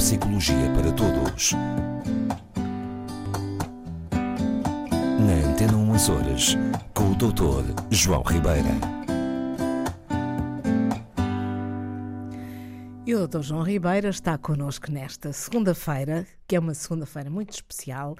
Psicologia para Todos. Na Antena 1 Horas, com o Dr. João Ribeira. E o Dr. João Ribeira está connosco nesta segunda-feira, que é uma segunda-feira muito especial,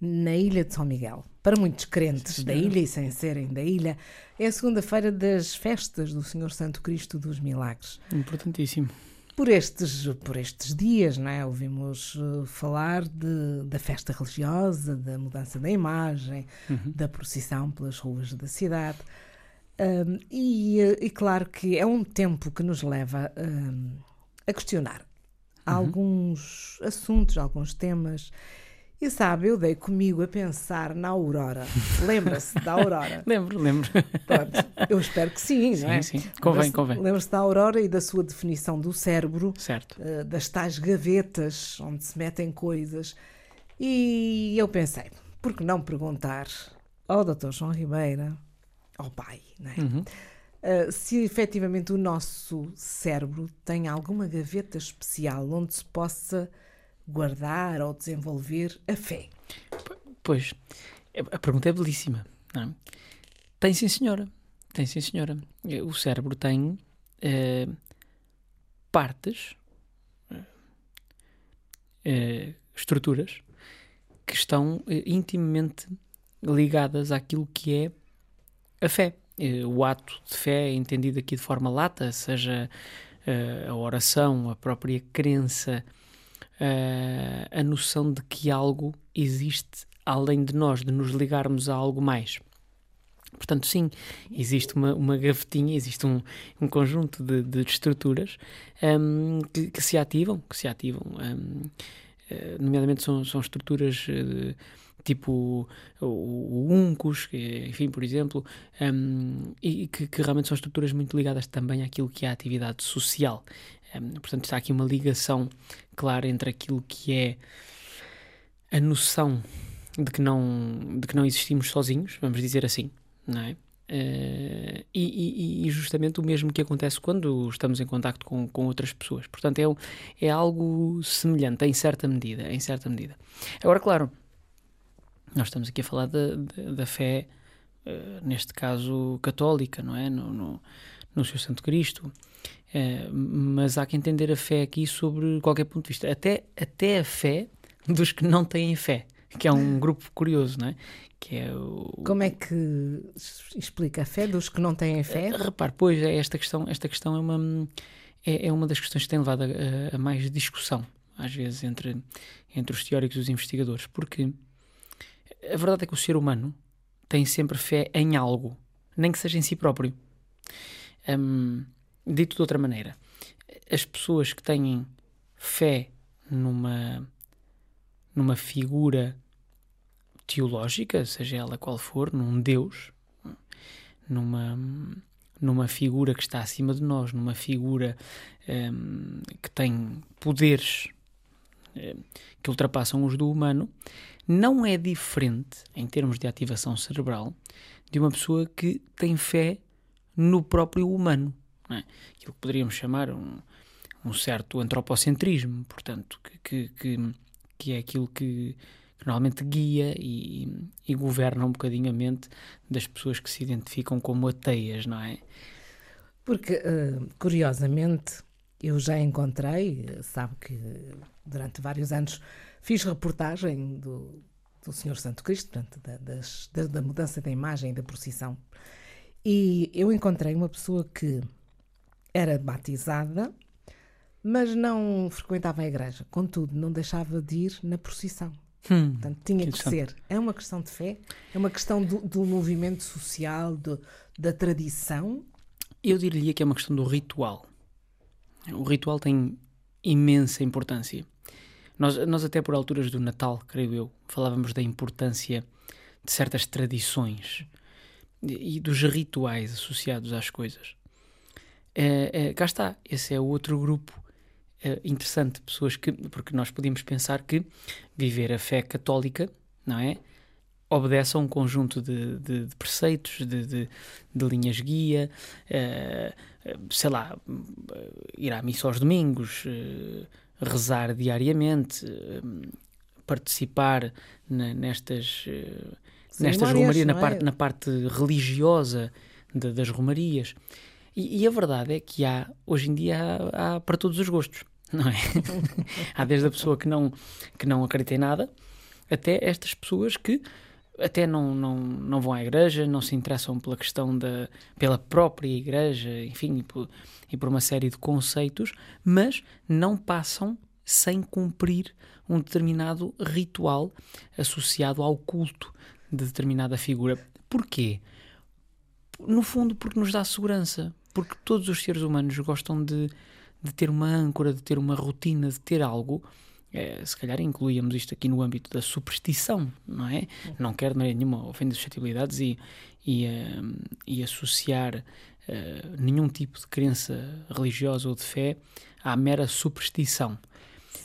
na Ilha de São Miguel. Para muitos crentes Sim, da ilha e sem serem da ilha, é a segunda-feira das festas do Senhor Santo Cristo dos Milagres. Importantíssimo. Por estes, por estes dias, não é? ouvimos eh, falar de, da festa religiosa, da mudança da imagem, Uhum. da procissão pelas ruas da cidade. Ahm, e, eh, e claro que é um tempo que nos leva ahm, a questionar alguns assuntos, alguns temas. E sabe, eu dei comigo a pensar na Aurora. Lembra-se da Aurora? Lembro, lembro. Pronto, eu espero que sim, não é? sim, sim. Convém, convém. Lembra-se da Aurora e da sua definição do cérebro, Certo. eh, das tais gavetas onde se metem coisas. E eu pensei, por que não perguntar ao Dr. João Ribeira, ao pai, não é? Uhum. Uh, se efetivamente o nosso cérebro tem alguma gaveta especial onde se possa guardar ou desenvolver a fé. Pois, a pergunta é belíssima. É? Tem sim, senhora. Tem sim, senhora. O cérebro tem eh, partes, eh, estruturas, que estão eh, intimamente ligadas àquilo que é a fé. O ato de fé é entendido aqui de forma lata, seja a oração, a própria crença, eh, a noção de que algo existe além de nós, de nos ligarmos a algo mais. Portanto, sim, existe uma, uma gavetinha, existe um, um conjunto de, de estruturas hum, que, que se ativam, que se ativam, hum, eh, nomeadamente são, são estruturas eh, tipo o, o uncus, enfim, por exemplo, hum, e que, que realmente são estruturas muito ligadas também àquilo que é a atividade social. Portanto, está aqui uma ligação clara entre aquilo que é a noção de que não, de que não existimos sozinhos, vamos dizer assim, não é? Eh, e, e- e justamente o mesmo que acontece quando estamos em contacto com, com outras pessoas. Portanto, é, é algo semelhante, em certa medida, em certa medida. Agora, claro, nós estamos aqui a falar da, da, fé, eh, neste caso católica, não é? No, no, no seu Santo Cristo. Eh, mas há que entender a fé aqui sobre qualquer ponto de vista. Até, até a fé dos que não têm fé, que é um grupo curioso, não é? Que é o, Como é que explica a fé dos que não têm fé? Uh, Repare, pois é esta questão, esta questão é uma é, é uma das questões que tem levado a, a- a mais discussão, às vezes, entre, entre os teóricos e os investigadores, porque a verdade é que o ser humano tem sempre fé em algo, nem que seja em si próprio. Hum, dito de outra maneira, as pessoas que têm fé numa, numa figura teológica, seja ela qual for, num Deus, numa, numa figura que está acima de nós, numa figura hum, que tem poderes hum, que ultrapassam os do humano, não é diferente, em termos de ativação cerebral, de uma pessoa que tem fé no próprio humano. Não é? Aquilo que poderíamos chamar um, um certo antropocentrismo, portanto, que, que, que, é aquilo que, que normalmente guia e, e governa um bocadinho a mente das pessoas que se identificam como ateias, não é? Porque, eh, curiosamente, eu já encontrei, eh, sabe que durante vários anos fiz reportagem do, do Senhor Santo Cristo, portanto, da, das- da- da mudança da imagem da procissão, e eu encontrei uma pessoa que era batizada, mas não frequentava a igreja, contudo, não deixava de ir na procissão. Hum, Portanto, tinha que que ser. É uma questão de fé, é uma questão do, do movimento social, do- da tradição. Eu diria que é uma questão do ritual. O ritual tem imensa importância. Nós, nós até por alturas do Natal, creio eu, falávamos da importância de certas tradições e dos rituais associados às coisas. É, é, cá está, esse é o outro grupo é, interessante de pessoas que, porque nós podíamos pensar que viver a fé católica, não é? Obedece a um conjunto de, de- de preceitos, de, de- linhas guia, eh, eh, sei lá, eh, ir à missa aos domingos, eh, rezar diariamente, eh, participar nestas, eh, nestas romarias, na, é? parte, na parte religiosa de, das romarias. E, e, a verdade é que há, hoje em dia, há, há para todos os gostos, não é? há desde a pessoa que não, que não acredita em nada, até estas pessoas que até não, não, não vão à igreja, não se interessam pela questão da pela própria igreja, enfim, e por, e por uma série de conceitos, mas não passam sem cumprir um determinado ritual associado ao culto de determinada figura. Porquê? No fundo, porque nos dá segurança. Porque todos os seres humanos gostam de, de ter uma âncora, de ter uma rotina, de ter algo. É, se calhar incluíamos isto aqui no âmbito da superstição, não é? Não quero de maneira nenhuma ofender suscetibilidades e, e, uh, e associar uh, nenhum tipo de crença religiosa ou de fé à mera superstição.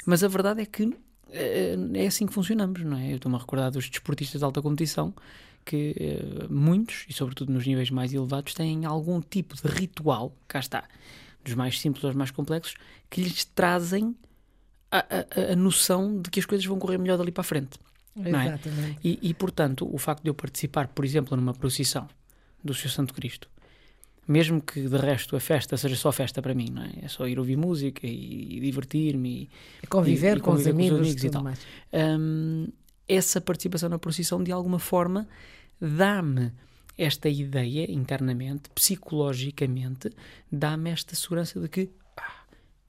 Mas a verdade é que é assim que funcionamos, não é? Eu estou-me a recordar dos desportistas de alta competição que uh, muitos, e sobretudo nos níveis mais elevados, têm algum tipo de ritual, cá está, dos mais simples aos mais complexos, que lhes trazem a, a, a noção de que as coisas vão correr melhor dali para a frente. Exatamente. É? E, e, portanto, o facto de eu participar, por exemplo, numa procissão do Senhor Santo Cristo, mesmo que de resto a festa seja só festa para mim, não é? É só ir ouvir música e, e divertir-me e, conviver, e, e com, conviver os amigos, com os amigos e tal. Um, essa participação na procissão, de alguma forma, dá-me esta ideia internamente, psicologicamente, dá-me esta segurança de que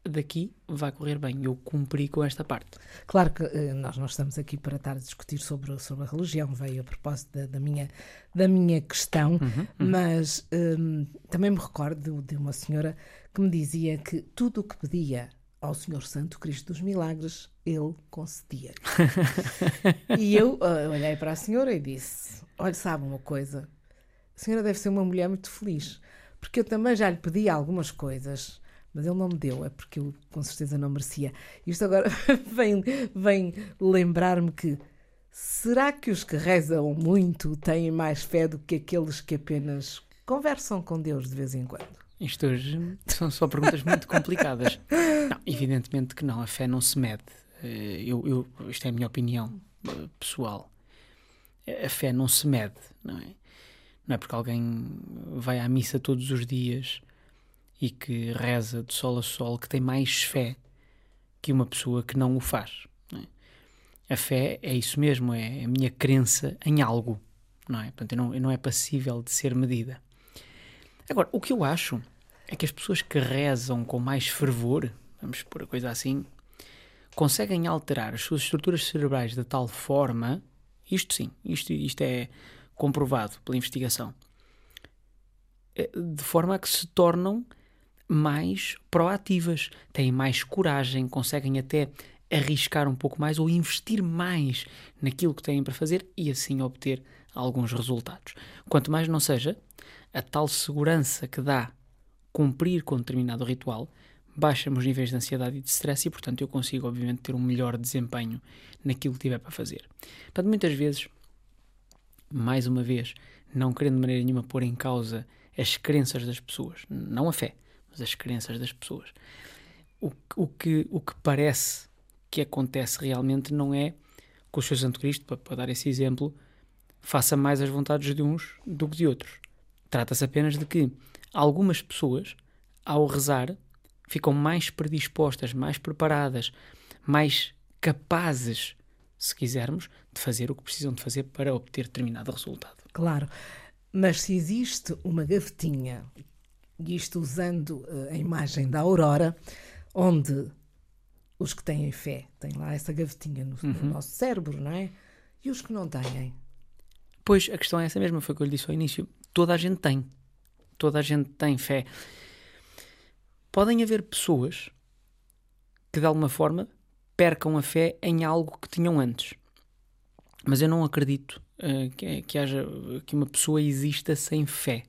daqui vai correr bem, eu cumpri com esta parte. Claro que eh, nós não estamos aqui para estar a discutir sobre, sobre a religião, veio a propósito da, da minha, da minha questão, uhum, uhum. mas um, também me recordo de, de uma senhora que me dizia que tudo o que pedia ao Senhor Santo Cristo dos Milagres, ele concedia. e eu uh, olhei para a senhora e disse: Olha, sabe uma coisa? A senhora deve ser uma mulher muito feliz, porque eu também já lhe pedi algumas coisas mas ele não me deu, é porque eu com certeza não merecia. Isto agora vem, vem lembrar-me que será que os que rezam muito têm mais fé do que aqueles que apenas conversam com Deus de vez em quando? Isto hoje são só perguntas muito complicadas. Não, evidentemente que não, a fé não se mede. Eh, eu, eu, isto é a minha opinião eh, pessoal. A fé não se mede, não é? Não é porque alguém vai à missa todos os dias e que reza de sol a sol que tem mais fé que uma pessoa que não o faz. Não é? A fé é isso mesmo, é a minha crença em algo, não é? Portanto, não, não é passível de ser medida. Agora, o que eu acho é que as pessoas que rezam com mais fervor, vamos pôr a coisa assim, conseguem alterar as suas estruturas cerebrais de tal forma, isto sim, isto, isto é comprovado pela investigação, é, de forma a que se tornam mais proativas, têm mais coragem, conseguem até arriscar um pouco mais ou investir mais naquilo que têm para fazer e assim obter alguns resultados. Quanto mais não seja, a tal segurança que dá cumprir com determinado ritual baixa-me os níveis de ansiedade e de stress e, portanto, eu consigo, obviamente, ter um melhor desempenho naquilo que tiver para fazer. Portanto, muitas vezes, mais uma vez, não querendo de maneira nenhuma pôr em causa as crenças das pessoas, não a fé, mas as crenças das pessoas. O, o, que, o que parece que acontece realmente não é que o Senhor Santo Cristo, para, para dar esse exemplo, faça mais as vontades de uns do que de outros. Trata-se apenas de que algumas pessoas, ao rezar, ficam mais predispostas, mais preparadas, mais capazes, se quisermos, de fazer o que precisam de fazer para obter determinado resultado. Claro, mas se existe uma gavetinha e isto usando uh, a imagem da aurora, onde os que têm fé têm lá essa gavetinha no, uhum. no, nosso cérebro, não é? E os que não têm? Pois, a questão é essa mesma, foi o que eu lhe disse ao início. Toda a gente tem. Toda a gente tem fé. Podem haver pessoas que, de alguma forma, percam a fé em algo que tinham antes. Mas eu não acredito uh, que, que, haja que uma pessoa exista sem fé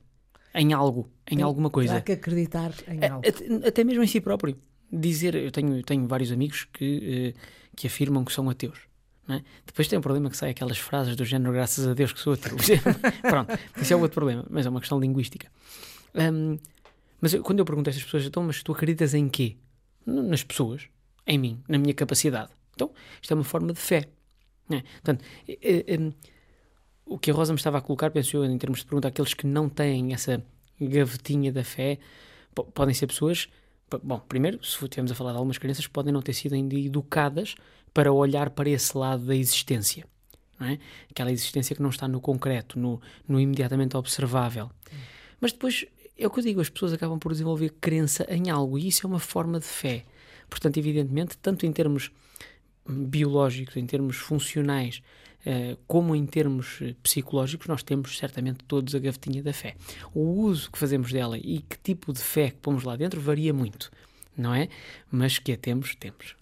em algo, em Tem, alguma coisa. Há que acreditar em algo. Até, até mesmo em si próprio. Dizer, eu tenho, tenho vários amigos que, uh, que afirmam que são ateus. É? Depois tem um problema que sai aquelas frases do género graças a Deus que sou ateu. Pronto, isso é outro problema, mas é uma questão linguística. Um, mas eu, quando eu pergunto a estas pessoas, então, mas tu acreditas em quê? Nas pessoas. em mim, na minha capacidade. Então, isto é uma forma de fé. É? Portanto, é, é, o que a Rosa me estava a colocar, penso eu, em termos de pergunta, aqueles que não têm essa gavetinha da fé, podem ser pessoas. Bom, primeiro, se estivermos a falar de algumas crianças, podem não ter sido ainda educadas para olhar para esse lado da existência. É? Aquela existência que não está no concreto, no, no imediatamente observável. Mas depois, é o que eu digo, as pessoas acabam por desenvolver crença em algo e isso é uma forma de fé. Portanto, evidentemente, tanto em termos biológicos, em termos funcionais, eh, como em termos eh, psicológicos, nós temos certamente todos a gavetinha da fé. O uso que fazemos dela e que tipo de fé que pomos lá dentro varia muito, não é? Mas que a temos, temos.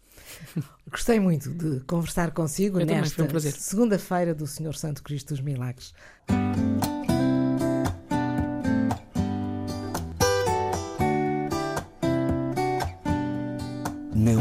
Gostei muito de conversar consigo Eu nesta um segunda-feira do Senhor Santo Cristo dos Milagres.